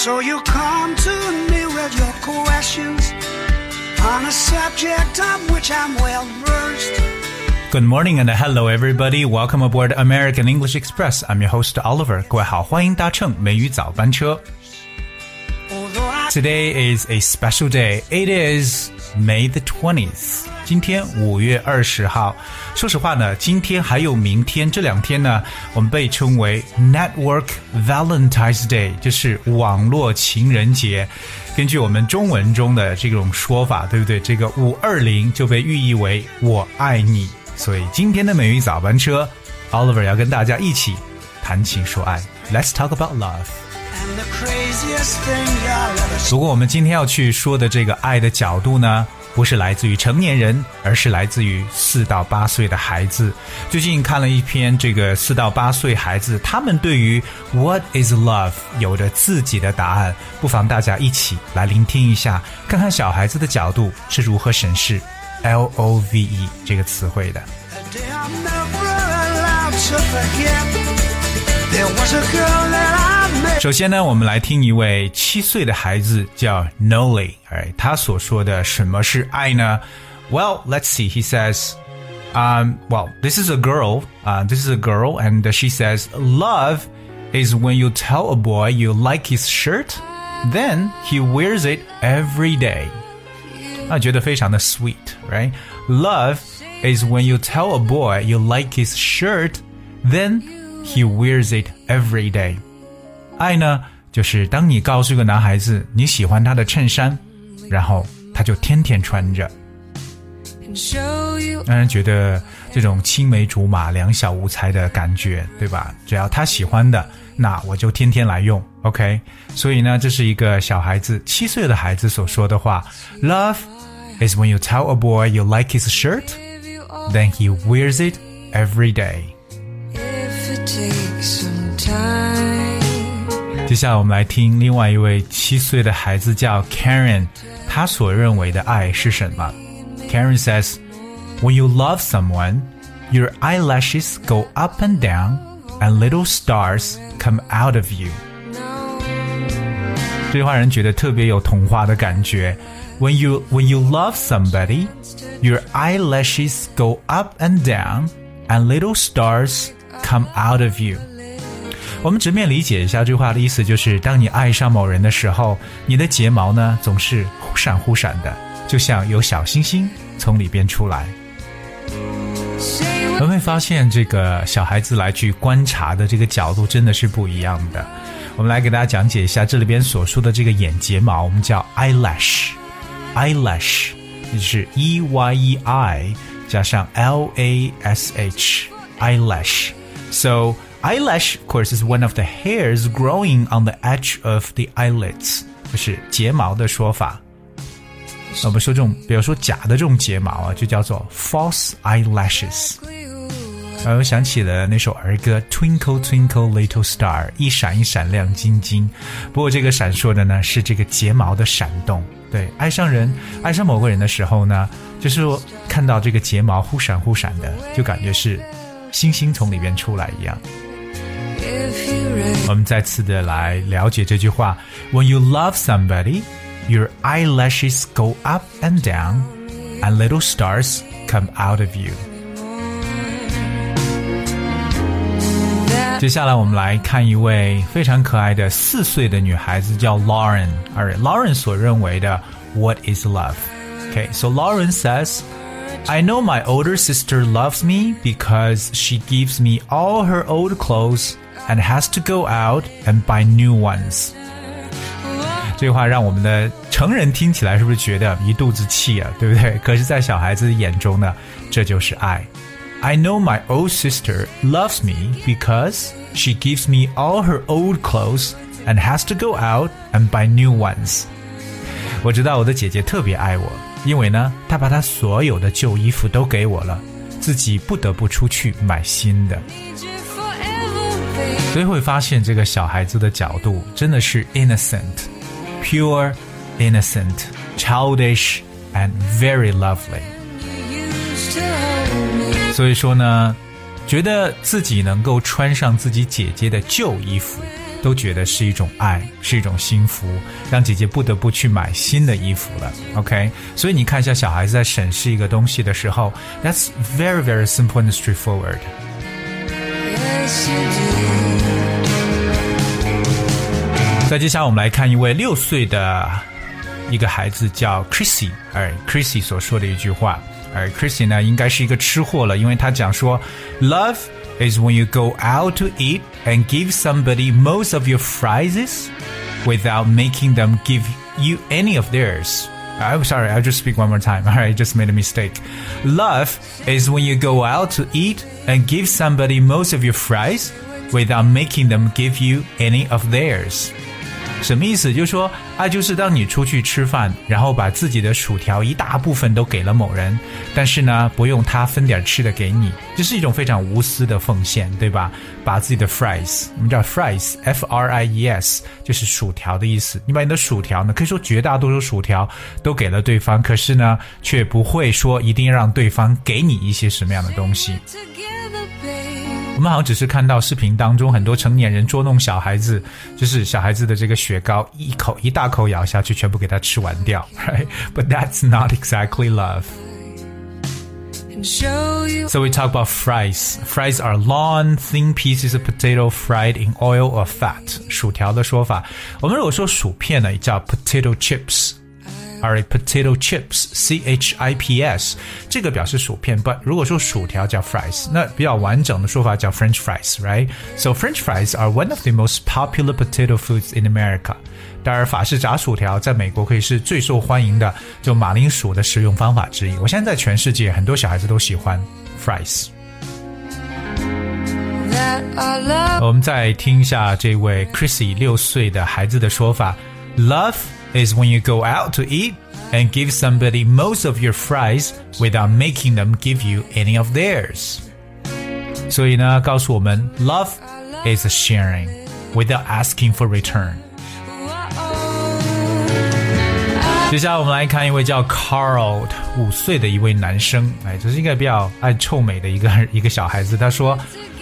And so you come to me with your questions on a subject of which I'm well versed. Good morning and hello everybody. Welcome aboard American English Express. I'm your host Oliver. 各位好，欢迎搭乘美语早班车。 Although I Today is a special day. It is May the twentieth. 今天五月二十号。说实话呢，今天还有明天这两天呢，我们被称为 Network Valentine's Day，就是网络情人节。根据我们中文中的这种说法，对不对？这个五二零就被寓意为我爱你。所以今天的美语早班车，Oliver 要跟大家一起谈情说爱。Let's talk about love。Am the craziest thing you'll ever see. 不过我们今天要去说的这个爱的角度呢，不是来自于成年人，而是来自于四到八岁的孩子。最近看了一篇这个四到八岁孩子他们对于 What is love 有着自己的答案，不妨大家一起来聆听一下，看看小孩子的角度是如何审视 L O V E 这个词汇的。A day 首先呢，我们来听一位七岁的孩子叫 Noli，哎，他所说的什么是爱呢？Well, let's see. He says, um, well, this is a girl. Uh, this is a girl, and she says, love is when you tell a boy you like his shirt, then he wears it every day. 那觉得非常的 sweet, right? Love is when you tell a boy you like his shirt, then he wears it every day. 爱呢，就是当你告诉一个男孩子你喜欢他的衬衫，然后他就天天穿着，让人觉得这种青梅竹马、两小无猜的感觉，对吧？只要他喜欢的，那我就天天来用，OK？所以呢，这是一个小孩子七岁的孩子所说的话：Love is when you tell a boy you like his shirt, then he wears it every day. 接下来我们来听另外一位七岁的孩子叫 Karen，他所认为的爱是什么？Karen says, "When you love someone, your eyelashes go up and down, and little stars come out of you." 这句话让人觉得特别有童话的感觉。When you when you love somebody, your eyelashes go up and down, and little stars come out of you. 我们直面理解一下这句话的意思，就是当你爱上某人的时候，你的睫毛呢总是忽闪忽闪的，就像有小星星从里边出来。我们会发现，这个小孩子来去观察的这个角度真的是不一样的。我们来给大家讲解一下这里边所说的这个眼睫毛，我们叫 eyelash，eyelash 就是 e y e i 加上 l a s h eyelash，so。Eyelash, of course, is one of the hairs growing on the edge of the eyelids，就是睫毛的说法。那我们说这种，比如说假的这种睫毛啊，就叫做 false eyelashes。然后想起了那首儿歌《Twinkle Twinkle Little Star》，一闪一闪亮晶晶。不过这个闪烁的呢是这个睫毛的闪动。对，爱上人、爱上某个人的时候呢，就是说看到这个睫毛忽闪忽闪的，就感觉是星星从里边出来一样。if you read 我们再次的来了解这句话：When you love somebody, your eyelashes go up and down, and little stars come out of you. 接下来我们来看一位非常可爱的四岁的女孩子，叫 Lauren。而 Lauren 所认为的 What is love? Okay, so Lauren says. I know my older sister loves me because she gives me all her old clothes and has to go out and buy new ones. 这句话让我们的成人听起来是不是觉得一肚子气啊？对不对？可是，在小孩子眼中呢，这就是爱。I know my old sister loves me because she gives me all her old clothes and has to go out and buy new ones. 我知道我的姐姐特别爱我，因为呢，她把她所有的旧衣服都给我了，自己不得不出去买新的。 you forever, babe. 所以会发现这个小孩子的角度真的是 innocent, pure, innocent, childish, and very lovely. Used to hold me. 所以说呢，觉得自己能够穿上自己姐姐的旧衣服， 都觉得是一种爱，是一种幸福，让姐姐不得不去买新的衣服了。OK，所以你看一下小孩子在审视一个东西的时候，That's very very simple and straightforward。 Yes, you do. 再接下来我们来看一位六岁的一个孩子叫 Chrissy，哎，Chrissy 所说的一句话，而 Chrissy 呢应该是一个吃货了，因为他讲说，Love is when you go out to eat and give somebody most of your fries without making them give you any of theirs. I'm sorry, I'll just speak one more time. All right, just made a mistake. Love is when you go out to eat and give somebody most of your fries without making them give you any of theirs. 什么意思？就是说，啊就是当你出去吃饭，然后把自己的薯条一大部分都给了某人，但是呢，不用他分点吃的给你，这是一种非常无私的奉献，对吧？把自己的 fries，我们叫 fries，f r i e s，就是薯条的意思。你把你的薯条呢，可以说绝大多数薯条都给了对方，可是呢，却不会说一定让对方给你一些什么样的东西。Together, babe. 我们好像只是看到视频当中很多成年人捉弄小孩子，就是小孩子的这个雪糕一口一大口咬下去，全部给他吃完掉，right？But that's not exactly love. And show you So we talk about fries. Fries are long, thin pieces of potato fried in oil or fat. 薯条的说法，我们如果说薯片呢，也叫 potato chips。 Alright, potato chips, C H I P S，这个表示薯片。But 如果说薯条叫 fries，那比较完整的说法叫 French fries, right? So French fries are one of the most popular potato foods in America. 当然，法式炸薯条在美国可以是最受欢迎的就马铃薯的食用方法之一。我现在在全世界很多小孩子都喜欢 fries。 that our love 我们再听一下这位 Chrissy 六岁的孩子的说法：Love is when you go out to eat and give somebody most of your fries without making them give you any of theirs。所以呢，告诉我们，Love is sharing without asking for return。接下来我们来看一位叫 Carl 五岁的一位男生，哎，这是一个比较爱臭美的一个一个小孩子。他说，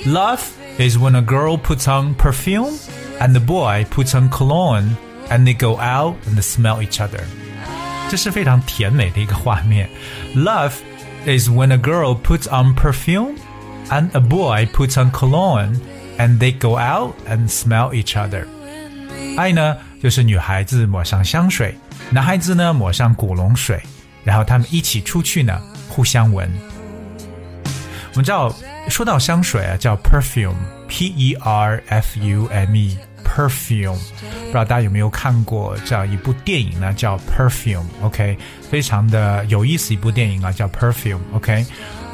Love is when a girl puts on perfume and the boy puts on cologne and they go out and smell each other。这是非常甜美的一个画面。Love is when a girl puts on perfume and a boy puts on cologne and they go out and smell each other。爱呢，就是女孩子抹上香水，男孩子呢抹上古龙水，然后他们一起出去呢，互相闻。我们知道，说到香水啊，叫 perfume，p e r f u m e，perfume。不知道大家有没有看过这样一部电影呢？叫 Perfume，OK，、非常的有意思一部电影啊，叫 Perfume，OK。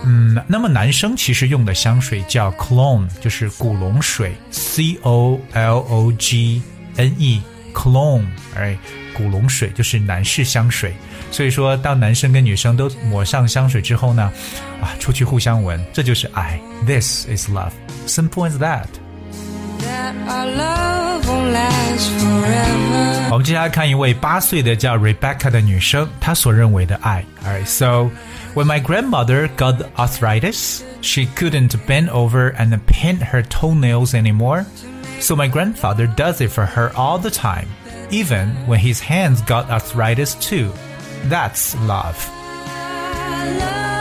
嗯，那么男生其实用的香水叫 cologne，就是古龙水，C O L O G N E，cologne，哎，古龙水就是男士香水。所以说，当男生跟女生都抹上香水之后呢，啊，出去互相闻，这就是爱。This is love，simple as that。 我们接下来看一位八岁的叫 Rebecca 的女生，她所认为的爱。Alright, so when my grandmother got arthritis, she couldn't bend over and paint her toenails anymore. So my grandfather does it for her all the time, even when his hands got arthritis too. That's love.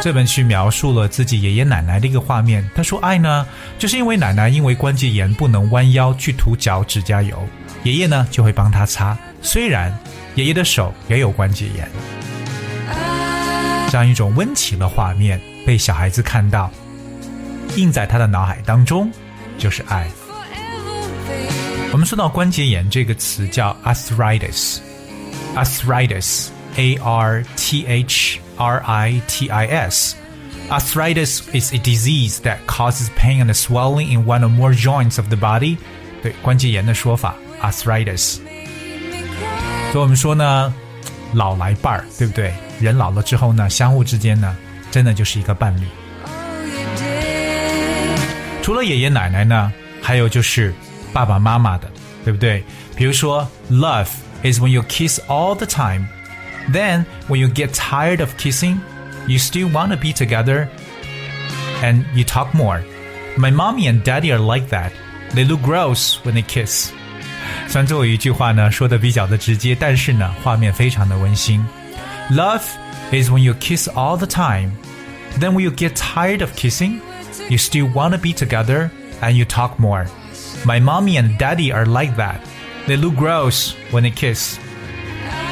这本书描述了自己爷爷奶奶的一个画面。他说：“爱呢，就是因为奶奶因为关节炎不能弯腰去涂脚指甲油，爷爷呢就会帮她擦。虽然爷爷的手也有关节炎，这样一种温情的画面被小孩子看到，印在他的脑海当中，就是爱。Forever, babe. 我们说到关节炎这个词叫 arthritis，arthritis，a r t h r i t i s。Arthritis is a disease that causes pain and swelling in one or more joints of the body。对关节炎的说法，arthritis。所以我们说呢，老来伴儿，对不对？人老了之后呢，相互之间呢，真的就是一个伴侣。 Oh, you did. 除了爷爷奶奶呢，还有就是爸爸妈妈的，对不对？比如说，love is when you kiss all the time. Then when you get tired of kissing, you still want to be together and you talk more. My mommy and daddy are like that. They look gross when they kiss. 虽然最后一句话呢说的比较的直接，但是呢画面非常的温馨。Love is when you kiss all the time. Then when you get tired of kissing, you still want to be together and you talk more. My mommy and daddy are like that. They look gross when they kiss.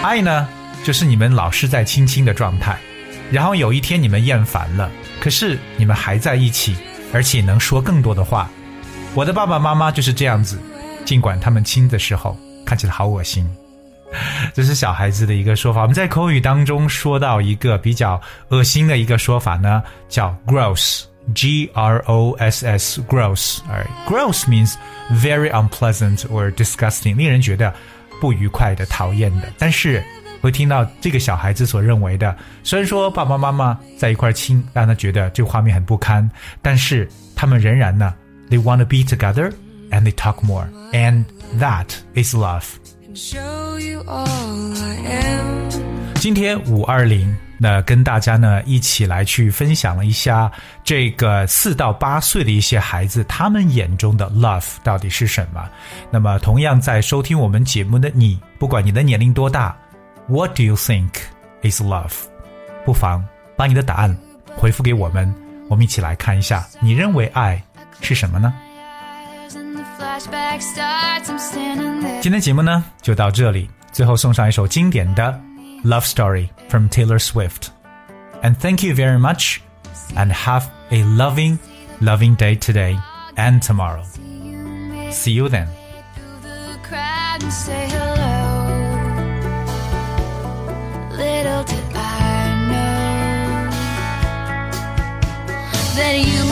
爱呢， 就是你们老是在亲亲的状态，然后有一天你们厌烦了，可是你们还在一起，而且能说更多的话。我的爸爸妈妈就是这样子，尽管他们亲的时候看起来好恶心。这是小孩子的一个说法。我们在口语当中说到一个比较恶心的一个说法呢，叫 gross，G R O S S，gross。而 gross means very unpleasant or disgusting，令人觉得不愉快的、讨厌的。但是会听到这个小孩子所认为的，虽然说爸爸妈妈在一块亲，让他觉得这个画面很不堪，但是他们仍然呢，they want to be together and they talk more，and that is love。今天五二零，那跟大家呢一起来去分享了一下这个四到八岁的一些孩子，他们眼中的 love 到底是什么？那么，同样在收听我们节目的你，不管你的年龄多大 ，What do you think is love？不妨把你的答案回复给我们，我们一起来看一下，你认为爱是什么呢？ And the flashback starts, I'm standing there. 今天节目呢就到这里，最后送上一首经典的《Love Story》from Taylor Swift。And thank you very much, and have a loving, loving day today and tomorrow. See you then. that you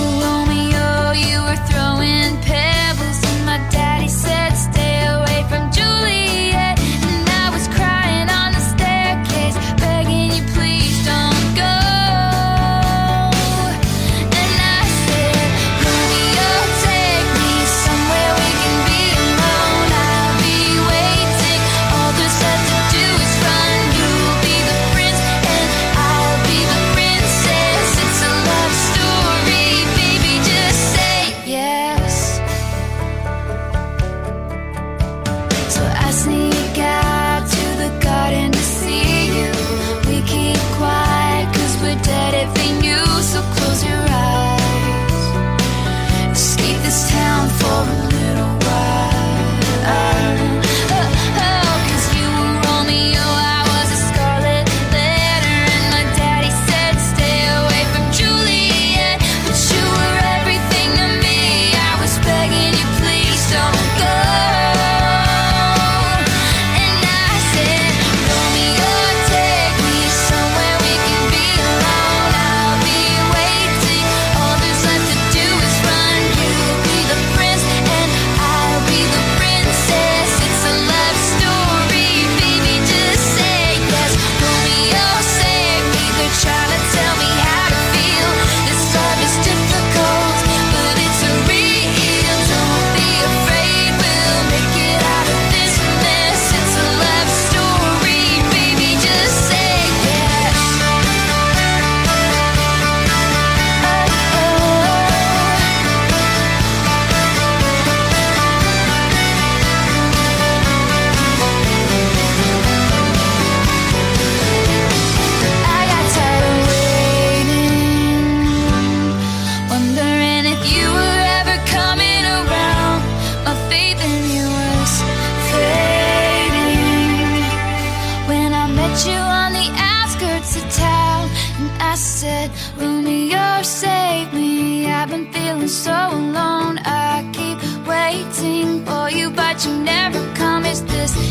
met you on the outskirts of town, and I said, Romeo, save me. I've been feeling so alone. I keep waiting for you, but you never come. Is this?